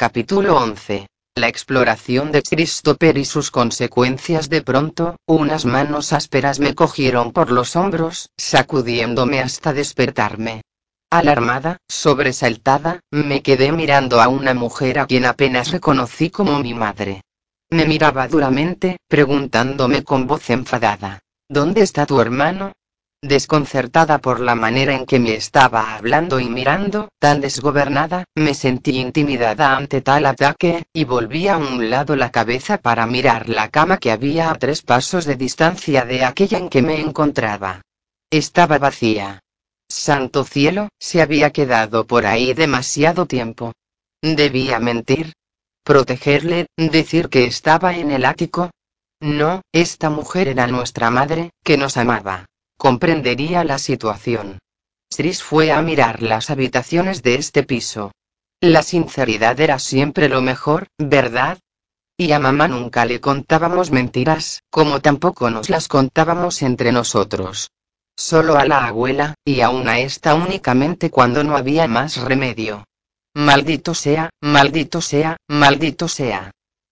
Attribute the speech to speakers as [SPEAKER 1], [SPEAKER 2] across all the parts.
[SPEAKER 1] Capítulo 11. La exploración de Christopher y sus consecuencias de pronto, unas manos ásperas me cogieron por los hombros, sacudiéndome hasta despertarme. Alarmada, sobresaltada, me quedé mirando a una mujer a quien apenas reconocí como mi madre. Me miraba duramente, preguntándome con voz enfadada, ¿Dónde está tu hermano? Desconcertada por la manera en que me estaba hablando y mirando, tan desgobernada, me sentí intimidada ante tal ataque, y volví a un lado la cabeza para mirar la cama que había a tres pasos de distancia de aquella en que me encontraba. Estaba vacía. Santo cielo, se había quedado por ahí demasiado tiempo. Debía mentir. Protegerle, decir que estaba en el ático. No, esta mujer era nuestra madre, que nos amaba comprendería la situación. Tris fue a mirar las habitaciones de este piso. La sinceridad era siempre lo mejor, ¿verdad? Y a mamá nunca le contábamos mentiras, como tampoco nos las contábamos entre nosotros. Solo a la abuela, y aún a esta únicamente cuando no había más remedio. Maldito sea, maldito sea, maldito sea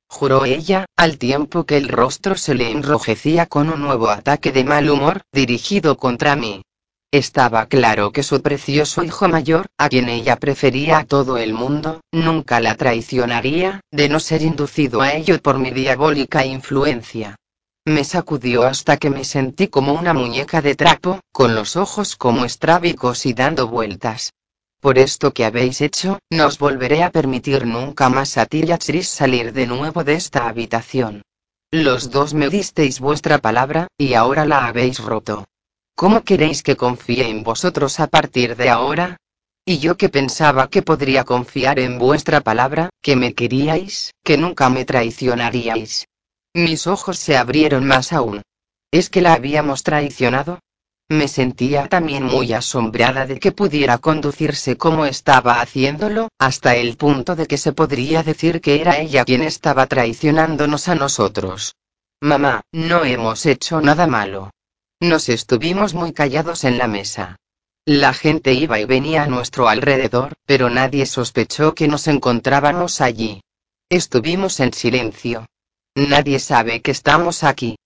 [SPEAKER 1] juró ella, al tiempo que el rostro se le enrojecía con un nuevo ataque de mal humor, dirigido contra mí. Estaba claro que su precioso hijo mayor, a quien ella prefería a todo el mundo, nunca la traicionaría, de no ser inducido a ello por mi diabólica influencia. Me sacudió hasta que me sentí como una muñeca de trapo, con los ojos como estrábicos y dando vueltas. Por esto que habéis hecho, no os volveré a permitir nunca más a ti y a Tris salir de nuevo de esta habitación. Los dos me disteis vuestra palabra, y ahora la habéis roto. ¿Cómo queréis que confíe en vosotros a partir de ahora? Y yo que pensaba que podría confiar en vuestra palabra, que me queríais, que nunca me traicionaríais. Mis ojos se abrieron más aún. ¿Es que la habíamos traicionado? Me sentía también muy asombrada de que pudiera conducirse como estaba haciéndolo, hasta el punto de que se podría decir que era ella quien estaba traicionándonos a nosotros. Mamá, no hemos hecho nada malo. Nos estuvimos muy callados en la mesa. La gente iba y venía a nuestro alrededor, pero nadie sospechó que nos encontrábamos allí. Estuvimos en silencio. Nadie sabe que estamos aquí.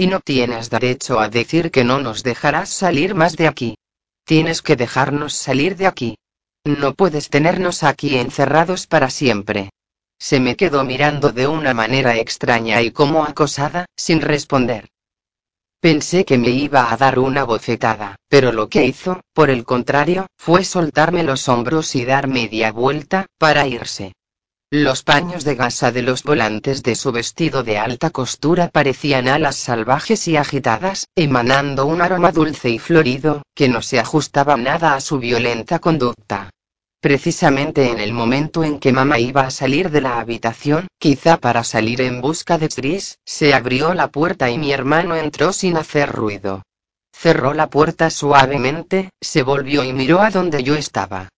[SPEAKER 1] Y no tienes derecho a decir que no nos dejarás salir más de aquí. Tienes que dejarnos salir de aquí. No puedes tenernos aquí encerrados para siempre. Se me quedó mirando de una manera extraña y como acosada, sin responder. Pensé que me iba a dar una bofetada, pero lo que hizo, por el contrario, fue soltarme los hombros y dar media vuelta, para irse. Los paños de gasa de los volantes de su vestido de alta costura parecían alas salvajes y agitadas, emanando un aroma dulce y florido, que no se ajustaba nada a su violenta conducta. Precisamente en el momento en que mamá iba a salir de la habitación, quizá para salir en busca de Tris, se abrió la puerta y mi hermano entró sin hacer ruido. Cerró la puerta suavemente, se volvió y miró a donde yo estaba.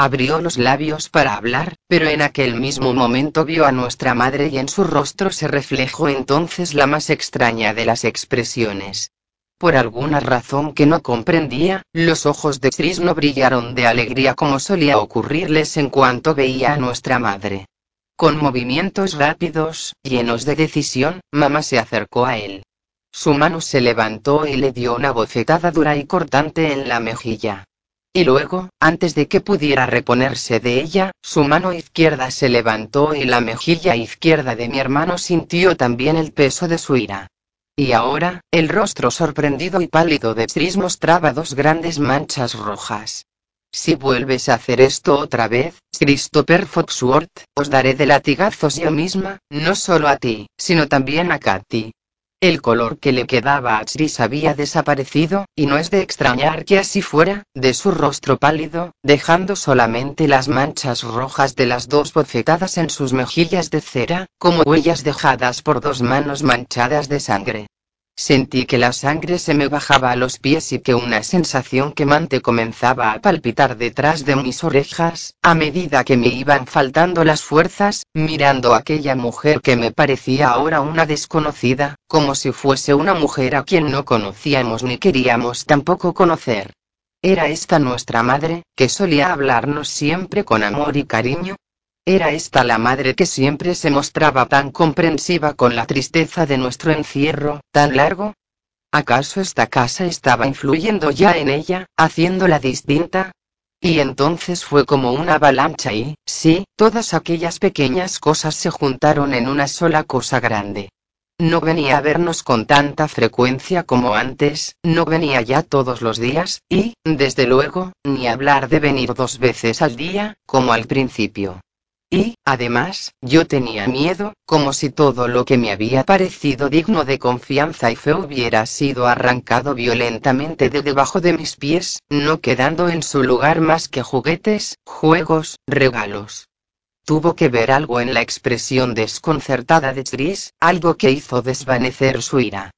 [SPEAKER 1] Abrió los labios para hablar, pero en aquel mismo momento vio a nuestra madre y en su rostro se reflejó entonces la más extraña de las expresiones. Por alguna razón que no comprendía, los ojos de Chris no brillaron de alegría como solía ocurrirles en cuanto veía a nuestra madre. Con movimientos rápidos, llenos de decisión, mamá se acercó a él. Su mano se levantó y le dio una bofetada dura y cortante en la mejilla. Y luego, antes de que pudiera reponerse de ella, su mano izquierda se levantó y la mejilla izquierda de mi hermano sintió también el peso de su ira. Y ahora, el rostro sorprendido y pálido de Tris mostraba dos grandes manchas rojas. Si vuelves a hacer esto otra vez, Christopher Foxworth, os daré de latigazos yo misma, no solo a ti, sino también a Katy. El color que le quedaba a Tris había desaparecido, y no es de extrañar que así fuera, de su rostro pálido, dejando solamente las manchas rojas de las dos bofetadas en sus mejillas de cera, como huellas dejadas por dos manos manchadas de sangre. Sentí que la sangre se me bajaba a los pies y que una sensación quemante comenzaba a palpitar detrás de mis orejas, a medida que me iban faltando las fuerzas, mirando a aquella mujer que me parecía ahora una desconocida, como si fuese una mujer a quien no conocíamos ni queríamos tampoco conocer. ¿Era esta nuestra madre, que solía hablarnos siempre con amor y cariño? Era esta la madre que siempre se mostraba tan comprensiva con la tristeza de nuestro encierro, tan largo. ¿Acaso esta casa estaba influyendo ya en ella, haciéndola distinta? Y entonces fue como una avalancha y, sí, todas aquellas pequeñas cosas se juntaron en una sola cosa grande. No venía a vernos con tanta frecuencia como antes, no venía ya todos los días, y, desde luego, ni hablar de venir dos veces al día, como al principio. Y, además, yo tenía miedo, como si todo lo que me había parecido digno de confianza y fe hubiera sido arrancado violentamente de debajo de mis pies, no quedando en su lugar más que juguetes, juegos, regalos. Tuvo que ver algo en la expresión desconcertada de Tris, algo que hizo desvanecer su ira.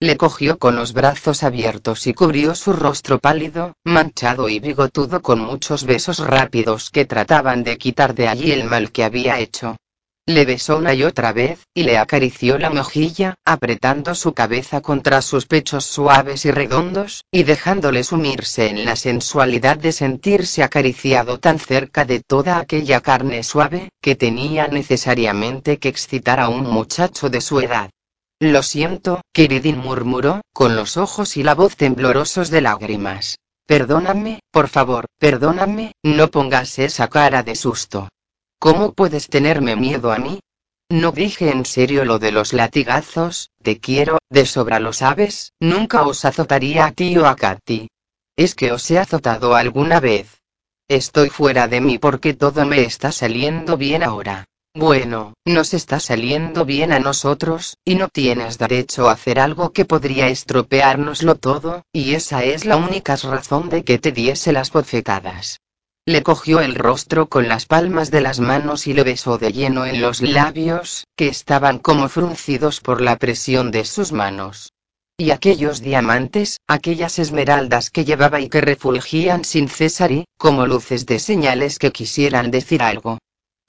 [SPEAKER 1] Le cogió con los brazos abiertos y cubrió su rostro pálido, manchado y bigotudo con muchos besos rápidos que trataban de quitar de allí el mal que había hecho. Le besó una y otra vez, y le acarició la mejilla, apretando su cabeza contra sus pechos suaves y redondos, y dejándole sumirse en la sensualidad de sentirse acariciado tan cerca de toda aquella carne suave, que tenía necesariamente que excitar a un muchacho de su edad. Lo siento, queridín murmuró, con los ojos y la voz temblorosos de lágrimas. Perdóname, por favor, perdóname, no pongas esa cara de susto. ¿Cómo puedes tenerme miedo a mí? No dije en serio lo de los latigazos, te quiero, de sobra lo sabes, nunca os azotaría a ti o a Katy. ¿Es que os he azotado alguna vez? Estoy fuera de mí porque todo me está saliendo bien ahora. Bueno, nos está saliendo bien a nosotros, y no tienes derecho a hacer algo que podría estropeárnoslo todo, y esa es la única razón de que te diese las bofetadas. Le cogió el rostro con las palmas de las manos y le besó de lleno en los labios, que estaban como fruncidos por la presión de sus manos. Y aquellos diamantes, aquellas esmeraldas que llevaba y que refulgían sin cesar y, como luces de señales que quisieran decir algo.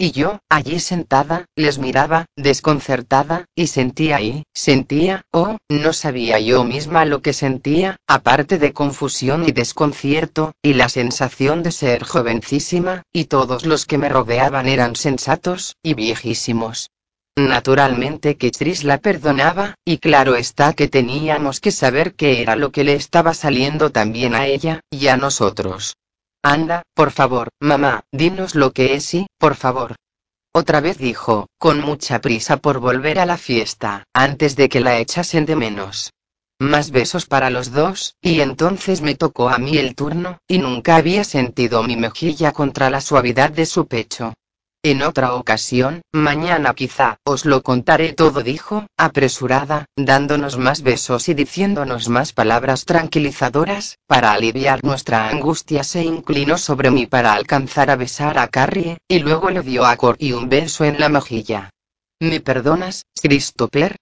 [SPEAKER 1] Y yo, allí sentada, les miraba, desconcertada, y sentía y, sentía, oh, no sabía yo misma lo que sentía, aparte de confusión y desconcierto, y la sensación de ser jovencísima, y todos los que me rodeaban eran sensatos, y viejísimos. Naturalmente que Tris la perdonaba, y claro está que teníamos que saber qué era lo que le estaba saliendo también a ella, y a nosotros. Anda, por favor, mamá, dinos lo que es y, por favor. Otra vez dijo, con mucha prisa por volver a la fiesta, antes de que la echasen de menos. Más besos para los dos, y entonces me tocó a mí el turno, y nunca había sentido mi mejilla contra la suavidad de su pecho. En otra ocasión, mañana quizá, os lo contaré todo, dijo, apresurada, dándonos más besos y diciéndonos más palabras tranquilizadoras, para aliviar nuestra angustia se inclinó sobre mí para alcanzar a besar a Carrie, y luego le dio a y un beso en la mejilla. ¿Me perdonas, Christopher?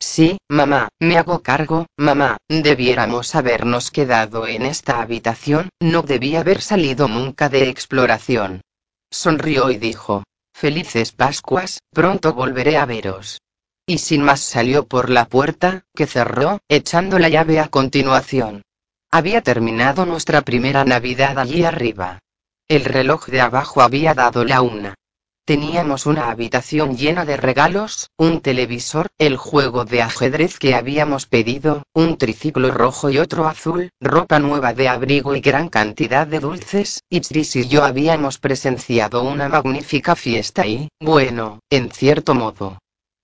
[SPEAKER 1] Sí, mamá, me hago cargo, mamá, debiéramos habernos quedado en esta habitación, no debía haber salido nunca de exploración. Sonrió y dijo, Felices Pascuas, pronto volveré a veros. Y sin más salió por la puerta, que cerró, echando la llave a continuación. Había terminado nuestra primera Navidad allí arriba. El reloj de abajo había dado la una. Teníamos una habitación llena de regalos, un televisor, el juego de ajedrez que habíamos pedido, un triciclo rojo y otro azul, ropa nueva de abrigo y gran cantidad de dulces, y Tris y yo habíamos presenciado una magnífica fiesta y, bueno, en cierto modo.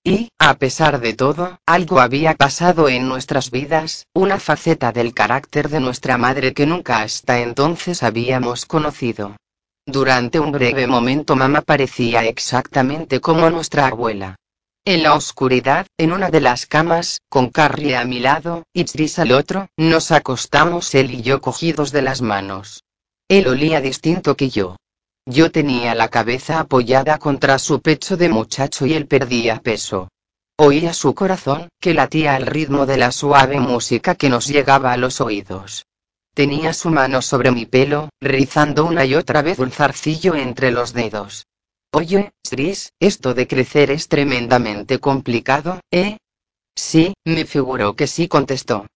[SPEAKER 1] Y, a pesar de todo, algo había pasado en nuestras vidas, una faceta del carácter de nuestra madre que nunca hasta entonces habíamos conocido. Durante un breve momento mamá parecía exactamente como nuestra abuela. En la oscuridad, en una de las camas, con Carrie a mi lado, y Tris al otro, nos acostamos él y yo cogidos de las manos. Él olía distinto que yo. Yo tenía la cabeza apoyada contra su pecho de muchacho y él perdía peso. Oía su corazón, que latía al ritmo de la suave música que nos llegaba a los oídos. Tenía su mano sobre mi pelo, rizando una y otra vez un zarcillo entre los dedos. Oye, Tris, esto de crecer es tremendamente complicado, ¿eh? Sí, me figuró que sí contestó.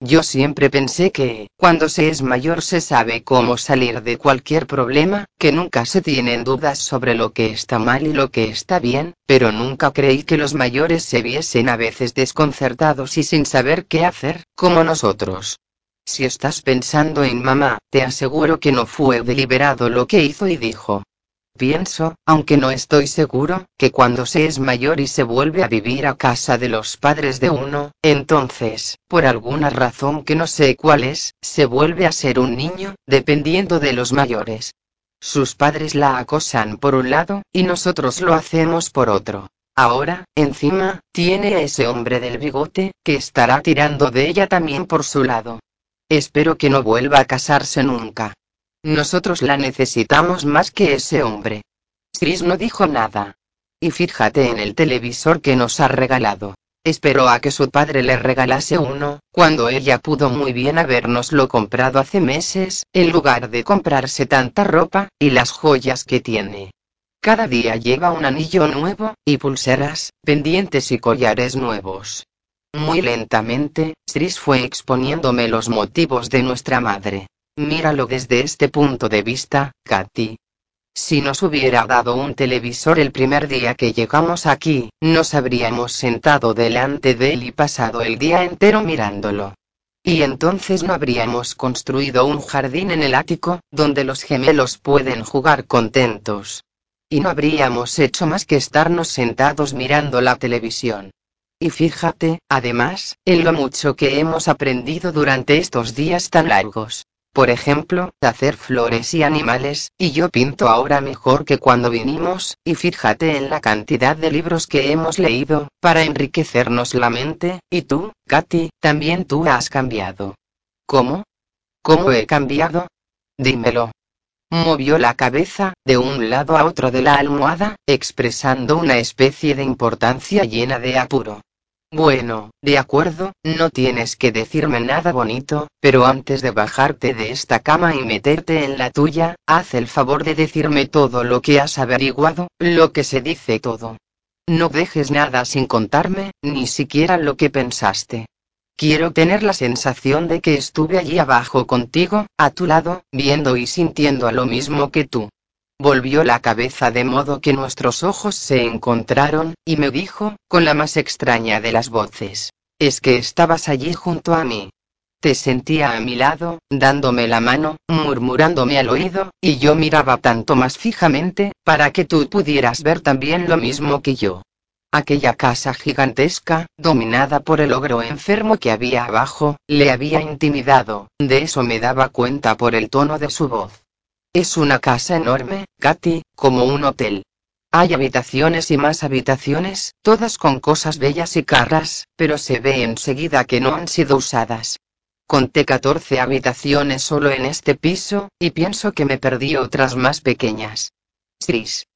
[SPEAKER 1] Yo siempre pensé que, cuando se es mayor se sabe cómo salir de cualquier problema, que nunca se tienen dudas sobre lo que está mal y lo que está bien, pero nunca creí que los mayores se viesen a veces desconcertados y sin saber qué hacer, como nosotros. Si estás pensando en mamá, te aseguro que no fue deliberado lo que hizo y dijo. Pienso, aunque no estoy seguro, que cuando se es mayor y se vuelve a vivir a casa de los padres de uno, entonces, por alguna razón que no sé cuál es, se vuelve a ser un niño, dependiendo de los mayores. Sus padres la acosan por un lado, y nosotros lo hacemos por otro. Ahora, encima, tiene a ese hombre del bigote, que estará tirando de ella también por su lado. Espero que no vuelva a casarse nunca. Nosotros la necesitamos más que ese hombre. Chris no dijo nada. Y fíjate en el televisor que nos ha regalado. Esperó a que su padre le regalase uno, cuando ella pudo muy bien habernoslo comprado hace meses, en lugar de comprarse tanta ropa, y las joyas que tiene. Cada día lleva un anillo nuevo, y pulseras, pendientes y collares nuevos. Muy lentamente, Chris fue exponiéndome los motivos de nuestra madre. Míralo desde este punto de vista, Katy. Si nos hubiera dado un televisor el primer día que llegamos aquí, nos habríamos sentado delante de él y pasado el día entero mirándolo. Y entonces no habríamos construido un jardín en el ático, donde los gemelos pueden jugar contentos. Y no habríamos hecho más que estarnos sentados mirando la televisión. Y fíjate, además, en lo mucho que hemos aprendido durante estos días tan largos por ejemplo, hacer flores y animales, y yo pinto ahora mejor que cuando vinimos, y fíjate en la cantidad de libros que hemos leído, para enriquecernos la mente, y tú, Katy, también tú has cambiado. ¿Cómo? ¿Cómo he cambiado? Dímelo. Movió la cabeza, de un lado a otro de la almohada, expresando una especie de importancia llena de apuro. Bueno, de acuerdo, no tienes que decirme nada bonito, pero antes de bajarte de esta cama y meterte en la tuya, haz el favor de decirme todo lo que has averiguado, lo que se dice todo. No dejes nada sin contarme, ni siquiera lo que pensaste. Quiero tener la sensación de que estuve allí abajo contigo, a tu lado, viendo y sintiendo lo mismo que tú. Volvió la cabeza de modo que nuestros ojos se encontraron, y me dijo, con la más extraña de las voces, es que estabas allí junto a mí. Te sentía a mi lado, dándome la mano, murmurándome al oído, y yo miraba tanto más fijamente, para que tú pudieras ver también lo mismo que yo. Aquella casa gigantesca, dominada por el ogro enfermo que había abajo, le había intimidado, de eso me daba cuenta por el tono de su voz. Es una casa enorme, Katy, como un hotel. Hay habitaciones y más habitaciones, todas con cosas bellas y caras, pero se ve enseguida que no han sido usadas. Conté 14 habitaciones solo en este piso, y pienso que me perdí otras más pequeñas. Chris.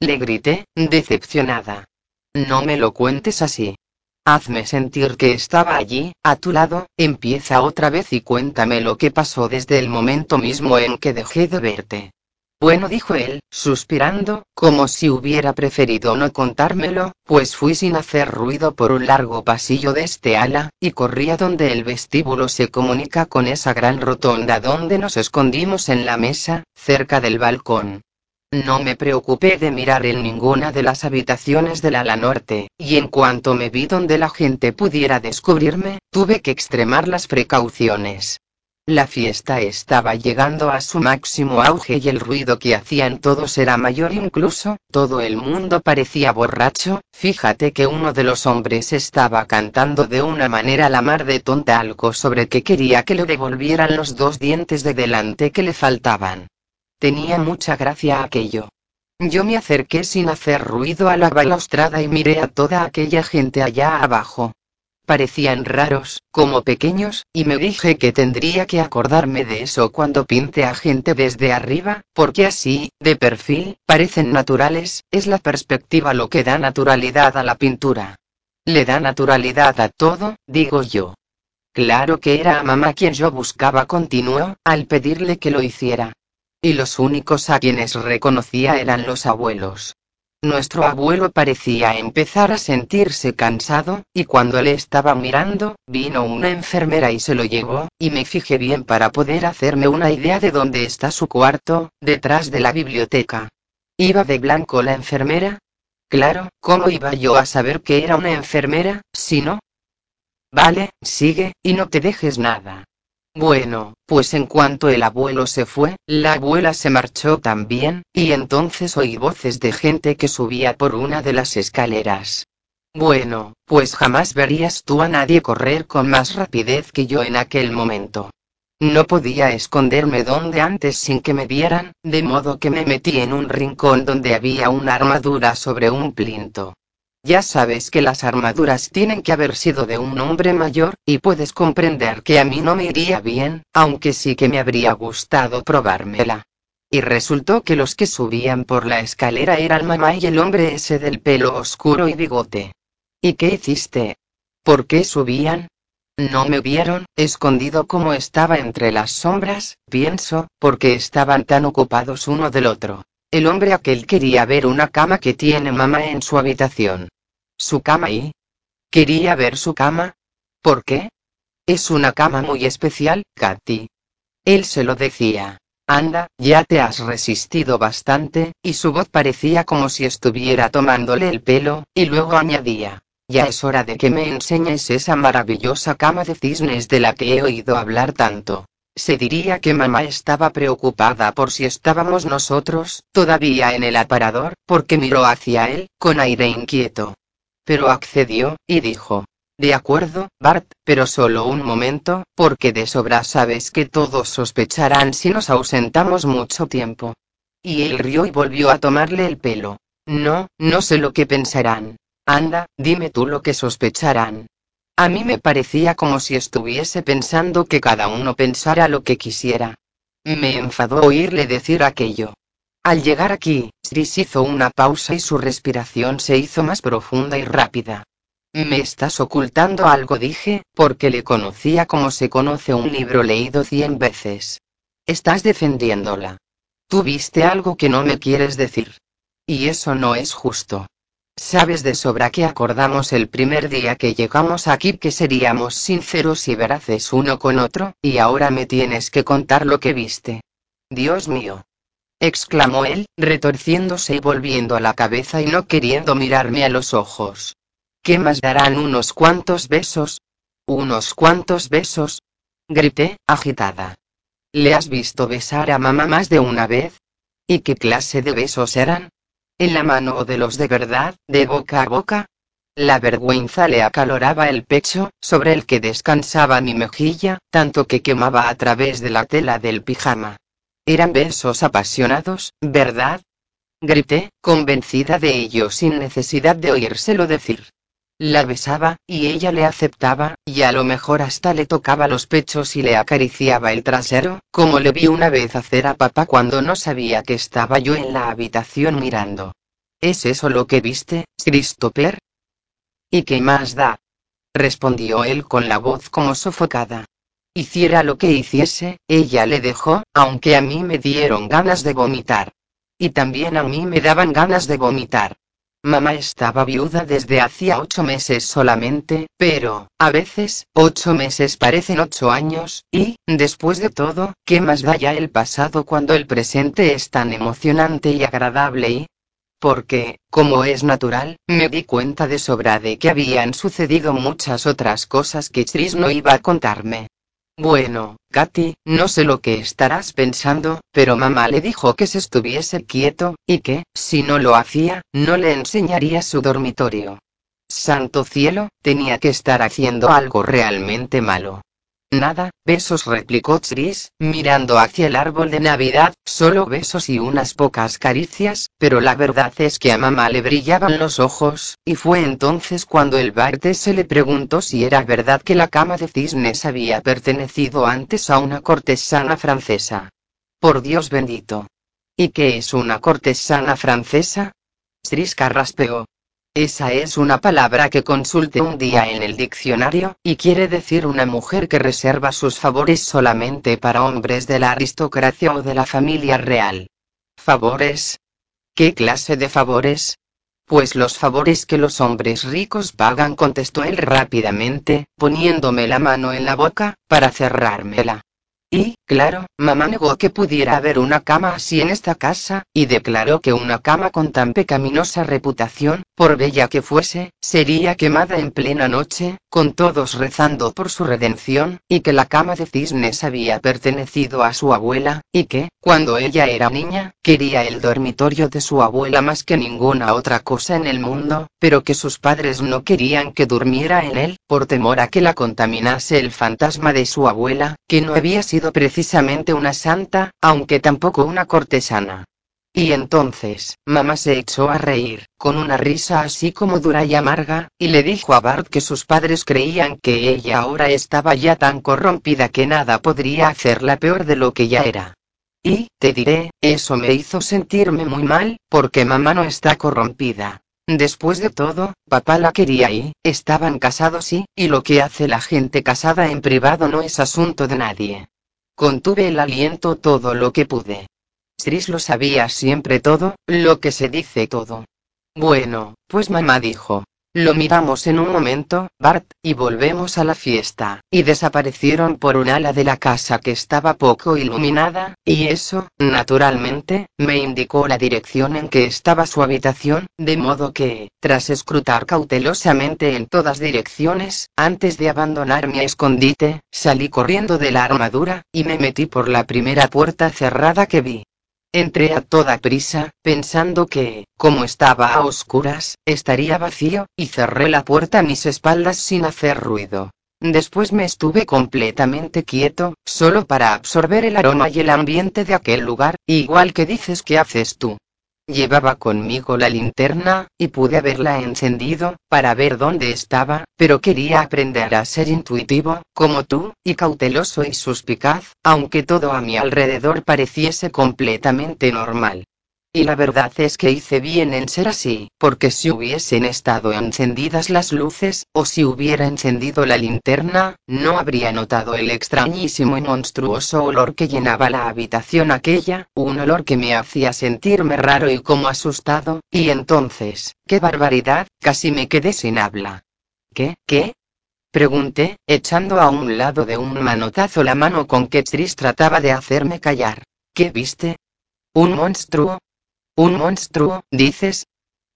[SPEAKER 1] Le grité, decepcionada. No me lo cuentes así. Hazme sentir que estaba allí, a tu lado, empieza otra vez y cuéntame lo que pasó desde el momento mismo en que dejé de verte. Bueno, dijo él, suspirando, como si hubiera preferido no contármelo, pues fui sin hacer ruido por un largo pasillo de este ala, y corrí a donde el vestíbulo se comunica con esa gran rotonda donde nos escondimos en la mesa, cerca del balcón. No me preocupé de mirar en ninguna de las habitaciones del ala norte, y en cuanto me vi donde la gente pudiera descubrirme, tuve que extremar las precauciones. La fiesta estaba llegando a su máximo auge y el ruido que hacían todos era mayor incluso, todo el mundo parecía borracho, fíjate que uno de los hombres estaba cantando de una manera la mar de tonta algo sobre que quería que le devolvieran los dos dientes de delante que le faltaban. Tenía mucha gracia aquello. Yo me acerqué sin hacer ruido a la balaustrada y miré a toda aquella gente allá abajo. Parecían raros, como pequeños, y me dije que tendría que acordarme de eso cuando pinte a gente desde arriba, porque así, de perfil, parecen naturales, es la perspectiva lo que da naturalidad a la pintura. Le da naturalidad a todo, digo yo. Claro que era a mamá quien yo buscaba, continuó, al pedirle que lo hiciera. Y los únicos a quienes reconocía eran los abuelos. Nuestro abuelo parecía empezar a sentirse cansado, y cuando le estaba mirando, vino una enfermera y se lo llevó, y me fijé bien para poder hacerme una idea de dónde está su cuarto, detrás de la biblioteca. ¿Iba de blanco la enfermera? Claro, ¿cómo iba yo a saber que era una enfermera, si no? Vale, sigue, y no te dejes nada. Bueno, pues en cuanto el abuelo se fue, la abuela se marchó también, y entonces oí voces de gente que subía por una de las escaleras. Bueno, pues jamás verías tú a nadie correr con más rapidez que yo en aquel momento. No podía esconderme donde antes sin que me vieran, de modo que me metí en un rincón donde había una armadura sobre un plinto. Ya sabes que las armaduras tienen que haber sido de un hombre mayor, y puedes comprender que a mí no me iría bien, aunque sí que me habría gustado probármela. Y resultó que los que subían por la escalera eran mamá y el hombre ese del pelo oscuro y bigote. ¿Y qué hiciste? ¿Por qué subían? No me vieron, escondido como estaba entre las sombras, pienso, porque estaban tan ocupados uno del otro. El hombre aquel quería ver una cama que tiene mamá en su habitación. ¿Su cama y? ¿Quería ver su cama? ¿Por qué? Es una cama muy especial, Katy. Él se lo decía. Anda, ya te has resistido bastante, y su voz parecía como si estuviera tomándole el pelo, y luego añadía. Ya es hora de que me enseñes esa maravillosa cama de cisnes de la que he oído hablar tanto. Se diría que mamá estaba preocupada por si estábamos nosotros, todavía en el aparador, porque miró hacia él, con aire inquieto. Pero accedió, y dijo. De acuerdo, Bart, pero solo un momento, porque de sobra sabes que todos sospecharán si nos ausentamos mucho tiempo. Y él rió y volvió a tomarle el pelo. No, no sé lo que pensarán. Anda, dime tú lo que sospecharán. A mí me parecía como si estuviese pensando que cada uno pensara lo que quisiera. Me enfadó oírle decir aquello. Al llegar aquí, Sris hizo una pausa y su respiración se hizo más profunda y rápida. Me estás ocultando algo, dije, porque le conocía como se conoce un libro leído cien veces. Estás defendiéndola. Tú viste algo que no me quieres decir. Y eso no es justo. Sabes de sobra que acordamos el primer día que llegamos aquí que seríamos sinceros y veraces uno con otro, y ahora me tienes que contar lo que viste. Dios mío. Exclamó él, retorciéndose y volviendo la cabeza y no queriendo mirarme a los ojos. ¿Qué más darán unos cuantos besos? ¿Unos cuantos besos? grité, agitada. ¿Le has visto besar a mamá más de una vez? ¿Y qué clase de besos eran? en la mano o de los de verdad, de boca a boca. La vergüenza le acaloraba el pecho, sobre el que descansaba mi mejilla, tanto que quemaba a través de la tela del pijama. Eran besos apasionados, ¿verdad? Grité, convencida de ello sin necesidad de oírselo decir. La besaba, y ella le aceptaba, y a lo mejor hasta le tocaba los pechos y le acariciaba el trasero, como le vi una vez hacer a papá cuando no sabía que estaba yo en la habitación mirando. ¿Es eso lo que viste, Christopher? ¿Y qué más da? respondió él con la voz como sofocada. Hiciera lo que hiciese, ella le dejó, aunque a mí me dieron ganas de vomitar. Y también a mí me daban ganas de vomitar. Mamá estaba viuda desde hacía ocho meses solamente, pero, a veces, ocho meses parecen ocho años, y, después de todo, ¿qué más da ya el pasado cuando el presente es tan emocionante y agradable y... Porque, como es natural, me di cuenta de sobra de que habían sucedido muchas otras cosas que Tris no iba a contarme. Bueno, Katy, no sé lo que estarás pensando, pero mamá le dijo que se estuviese quieto, y que, si no lo hacía, no le enseñaría su dormitorio. Santo cielo, tenía que estar haciendo algo realmente malo. Nada, besos replicó Tris, mirando hacia el árbol de Navidad, solo besos y unas pocas caricias, pero la verdad es que a mamá le brillaban los ojos, y fue entonces cuando el Barte se le preguntó si era verdad que la cama de cisnes había pertenecido antes a una cortesana francesa. Por Dios bendito. ¿Y qué es una cortesana francesa? Tris carraspeó. Esa es una palabra que consulte un día en el diccionario, y quiere decir una mujer que reserva sus favores solamente para hombres de la aristocracia o de la familia real. ¿Favores? ¿Qué clase de favores? pues los favores que los hombres ricos pagan, contestó él rápidamente, poniéndome la mano en la boca, para cerrármela. Y, claro, mamá negó que pudiera haber una cama así en esta casa, y declaró que una cama con tan pecaminosa reputación, por bella que fuese, sería quemada en plena noche, con todos rezando por su redención, y que la cama de cisnes había pertenecido a su abuela, y que, cuando ella era niña, quería el dormitorio de su abuela más que ninguna otra cosa en el mundo, pero que sus padres no querían que durmiera en él, por temor a que la contaminase el fantasma de su abuela, que no había sido precisamente una santa, aunque tampoco una cortesana. Y entonces, mamá se echó a reír, con una risa así como dura y amarga, y le dijo a Bart que sus padres creían que ella ahora estaba ya tan corrompida que nada podría hacerla peor de lo que ya era. Y, te diré, eso me hizo sentirme muy mal, porque mamá no está corrompida. Después de todo, papá la quería y, estaban casados y, y lo que hace la gente casada en privado no es asunto de nadie. Contuve el aliento todo lo que pude. Tris lo sabía siempre todo, lo que se dice todo. Bueno, pues mamá dijo, lo miramos en un momento, Bart, y volvemos a la fiesta, y desaparecieron por un ala de la casa que estaba poco iluminada, y eso, naturalmente, me indicó la dirección en que estaba su habitación, de modo que, tras escrutar cautelosamente en todas direcciones, antes de abandonar mi escondite, salí corriendo de la armadura, y me metí por la primera puerta cerrada que vi. Entré a toda prisa, pensando que, como estaba a oscuras, estaría vacío, y cerré la puerta a mis espaldas sin hacer ruido. Después me estuve completamente quieto, solo para absorber el aroma y el ambiente de aquel lugar, igual que dices que haces tú. Llevaba conmigo la linterna, y pude haberla encendido, para ver dónde estaba, pero quería aprender a ser intuitivo, como tú, y cauteloso y suspicaz, aunque todo a mi alrededor pareciese completamente normal. Y la verdad es que hice bien en ser así, porque si hubiesen estado encendidas las luces, o si hubiera encendido la linterna, no habría notado el extrañísimo y monstruoso olor que llenaba la habitación aquella, un olor que me hacía sentirme raro y como asustado, y entonces, qué barbaridad, casi me quedé sin habla. ¿Qué, qué? Pregunté, echando a un lado de un manotazo la mano con que Tris trataba de hacerme callar. ¿Qué viste? ¿Un monstruo? ¿Un monstruo, dices?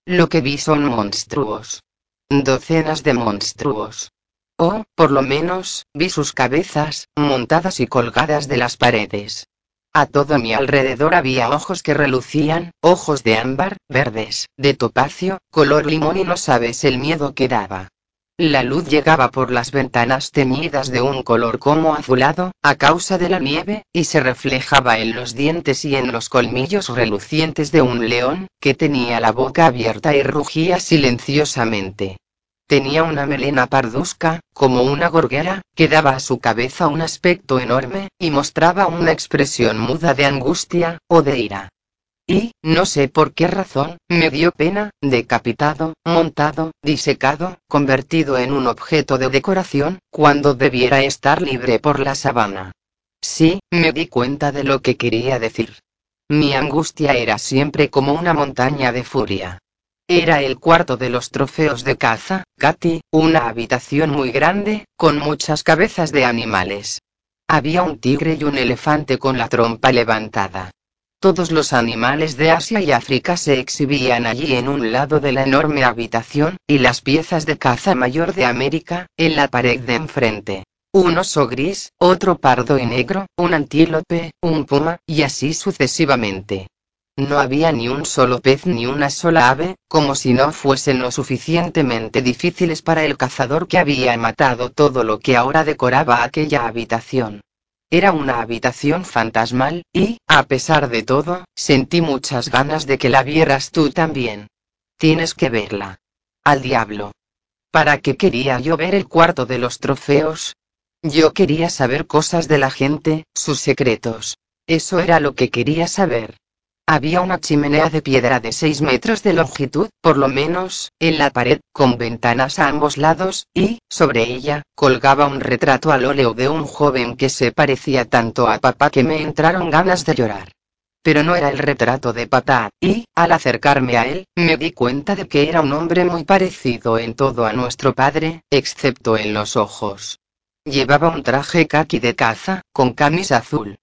[SPEAKER 1] Lo que vi son monstruos. Docenas de monstruos. O, por lo menos, vi sus cabezas, montadas y colgadas de las paredes. A todo mi alrededor había ojos que relucían, ojos de ámbar, verdes, de topacio, color limón y no sabes el miedo que daba. La luz llegaba por las ventanas teñidas de un color como azulado, a causa de la nieve, y se reflejaba en los dientes y en los colmillos relucientes de un león, que tenía la boca abierta y rugía silenciosamente. Tenía una melena parduzca, como una gorguera, que daba a su cabeza un aspecto enorme, y mostraba una expresión muda de angustia, o de ira. Y, no sé por qué razón, me dio pena, decapitado, montado, disecado, convertido en un objeto de decoración, cuando debiera estar libre por la sabana. Sí, me di cuenta de lo que quería decir. Mi angustia era siempre como una montaña de furia. Era el cuarto de los trofeos de caza, Katy, una habitación muy grande, con muchas cabezas de animales. Había un tigre y un elefante con la trompa levantada. Todos los animales de Asia y África se exhibían allí en un lado de la enorme habitación, y las piezas de caza mayor de América, en la pared de enfrente. Un oso gris, otro pardo y negro, un antílope, un puma, y así sucesivamente. No había ni un solo pez ni una sola ave, como si no fuesen lo suficientemente difíciles para el cazador que había matado todo lo que ahora decoraba aquella habitación. Era una habitación fantasmal, y, a pesar de todo, sentí muchas ganas de que la vieras tú también. Tienes que verla. Al diablo. ¿Para qué quería yo ver el cuarto de los trofeos? Yo quería saber cosas de la gente, sus secretos. Eso era lo que quería saber. Había una chimenea de piedra de 6 metros de longitud, por lo menos, en la pared, con ventanas a ambos lados, y, sobre ella, colgaba un retrato al óleo de un joven que se parecía tanto a papá que me entraron ganas de llorar. pero no era el retrato de papá, y, al acercarme a él, me di cuenta de que era un hombre muy parecido en todo a nuestro padre, excepto en los ojos. Llevaba un traje kaki de caza, con camisa azul.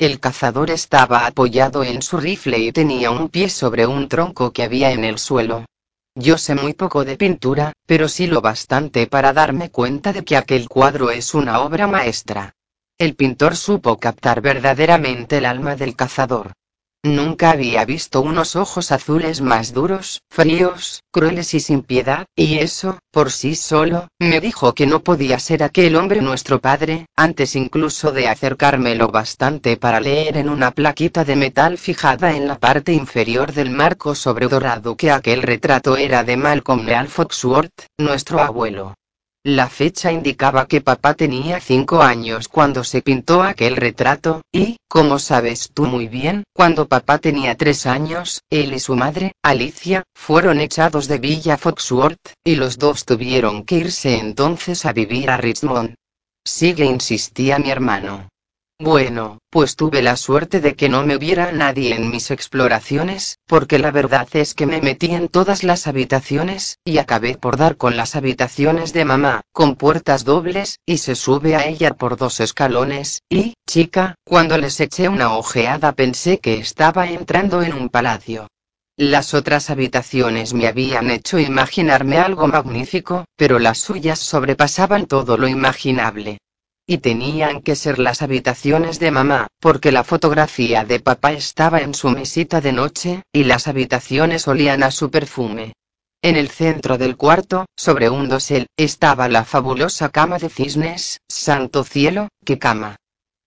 [SPEAKER 1] El cazador estaba apoyado en su rifle y tenía un pie sobre un tronco que había en el suelo. Yo sé muy poco de pintura, pero sí lo bastante para darme cuenta de que aquel cuadro es una obra maestra. El pintor supo captar verdaderamente el alma del cazador. Nunca había visto unos ojos azules más duros, fríos, crueles y sin piedad, y eso, por sí solo, me dijo que no podía ser aquel hombre nuestro padre, antes incluso de acercarme lo bastante para leer en una plaquita de metal fijada en la parte inferior del marco sobre dorado que aquel retrato era de Malcolm Leal Foxworth, nuestro abuelo. La fecha indicaba que papá tenía cinco años cuando se pintó aquel retrato, y, como sabes tú muy bien, cuando papá tenía tres años, él y su madre, Alicia, fueron echados de Villa Foxworth, y los dos tuvieron que irse entonces a vivir a Richmond. Sigue insistía mi hermano. Bueno, pues tuve la suerte de que no me viera nadie en mis exploraciones, porque la verdad es que me metí en todas las habitaciones, y acabé por dar con las habitaciones de mamá, con puertas dobles, y se sube a ella por dos escalones, y, chica, cuando les eché una ojeada pensé que estaba entrando en un palacio. Las otras habitaciones me habían hecho imaginarme algo magnífico, pero las suyas sobrepasaban todo lo imaginable y tenían que ser las habitaciones de mamá, porque la fotografía de papá estaba en su mesita de noche, y las habitaciones olían a su perfume. En el centro del cuarto, sobre un dosel, estaba la fabulosa cama de cisnes, santo cielo, qué cama.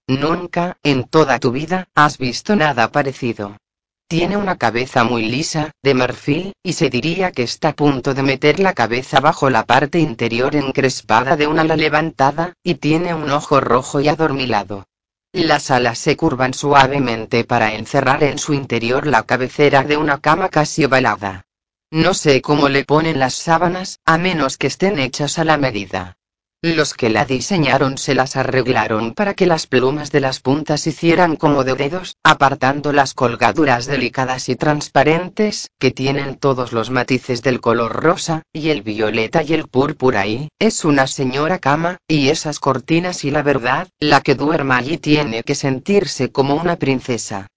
[SPEAKER 1] Nunca, en toda tu vida, has visto nada parecido. Tiene una cabeza muy lisa, de marfil, y se diría que está a punto de meter la cabeza bajo la parte interior encrespada de una ala levantada, y tiene un ojo rojo y adormilado. Las alas se curvan suavemente para encerrar en su interior la cabecera de una cama casi ovalada. No sé cómo le ponen las sábanas, a menos que estén hechas a la medida. Los que la diseñaron se las arreglaron para que las plumas de las puntas hicieran como de dedos, apartando las colgaduras delicadas y transparentes, que tienen todos los matices del color rosa, y el violeta y el púrpura y, es una señora cama, y esas cortinas y la verdad, la que duerma allí tiene que sentirse como una princesa.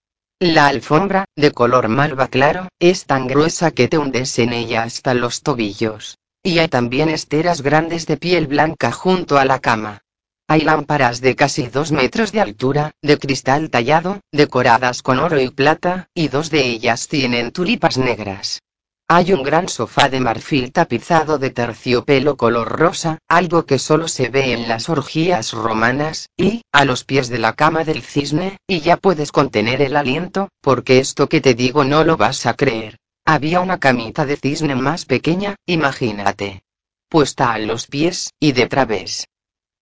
[SPEAKER 1] La alfombra, de color malva claro, es tan gruesa que te hundes en ella hasta los tobillos. Y hay también esteras grandes de piel blanca junto a la cama. Hay lámparas de casi dos metros de altura, de cristal tallado, decoradas con oro y plata, y dos de ellas tienen tulipas negras. Hay un gran sofá de marfil tapizado de terciopelo color rosa, algo que solo se ve en las orgías romanas, y, a los pies de la cama del cisne, y ya puedes contener el aliento, porque esto que te digo no lo vas a creer. Había una camita de cisne más pequeña, imagínate. Puesta a los pies, y de través.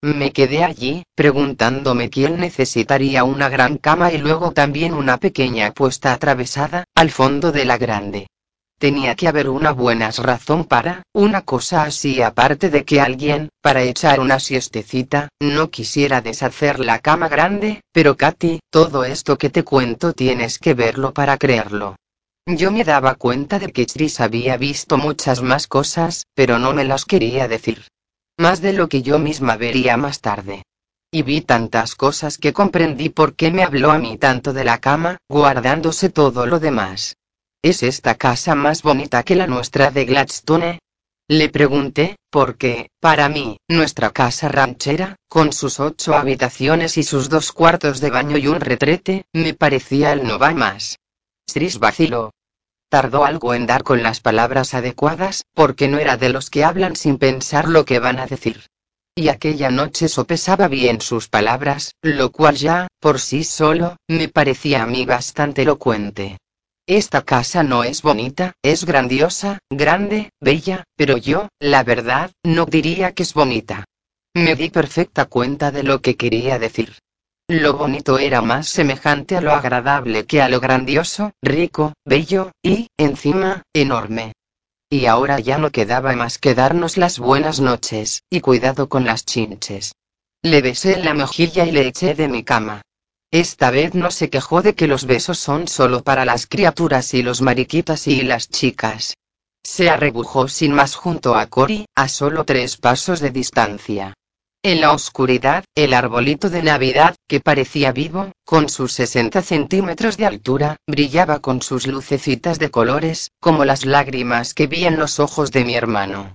[SPEAKER 1] Me quedé allí, preguntándome quién necesitaría una gran cama y luego también una pequeña puesta atravesada, al fondo de la grande. Tenía que haber una buena razón para, una cosa así aparte de que alguien, para echar una siestecita, no quisiera deshacer la cama grande, pero Katy, todo esto que te cuento tienes que verlo para creerlo. Yo me daba cuenta de que Tris había visto muchas más cosas, pero no me las quería decir. Más de lo que yo misma vería más tarde. Y vi tantas cosas que comprendí por qué me habló a mí tanto de la cama, guardándose todo lo demás. ¿Es esta casa más bonita que la nuestra de Gladstone? Le pregunté, porque, para mí, nuestra casa ranchera, con sus ocho habitaciones y sus dos cuartos de baño y un retrete, me parecía el no va más. Tris vaciló. Tardó algo en dar con las palabras adecuadas, porque no era de los que hablan sin pensar lo que van a decir. Y aquella noche sopesaba bien sus palabras, lo cual ya, por sí solo, me parecía a mí bastante elocuente. Esta casa no es bonita, es grandiosa, grande, bella, pero yo, la verdad, no diría que es bonita. Me di perfecta cuenta de lo que quería decir. Lo bonito era más semejante a lo agradable que a lo grandioso, rico, bello, y, encima, enorme. Y ahora ya no quedaba más que darnos las buenas noches, y cuidado con las chinches. Le besé en la mejilla y le eché de mi cama. Esta vez no se quejó de que los besos son solo para las criaturas y los mariquitas y las chicas. Se arrebujó sin más junto a Cory, a solo tres pasos de distancia. En la oscuridad, el arbolito de Navidad, que parecía vivo, con sus 60 centímetros de altura, brillaba con sus lucecitas de colores, como las lágrimas que vi en los ojos de mi hermano.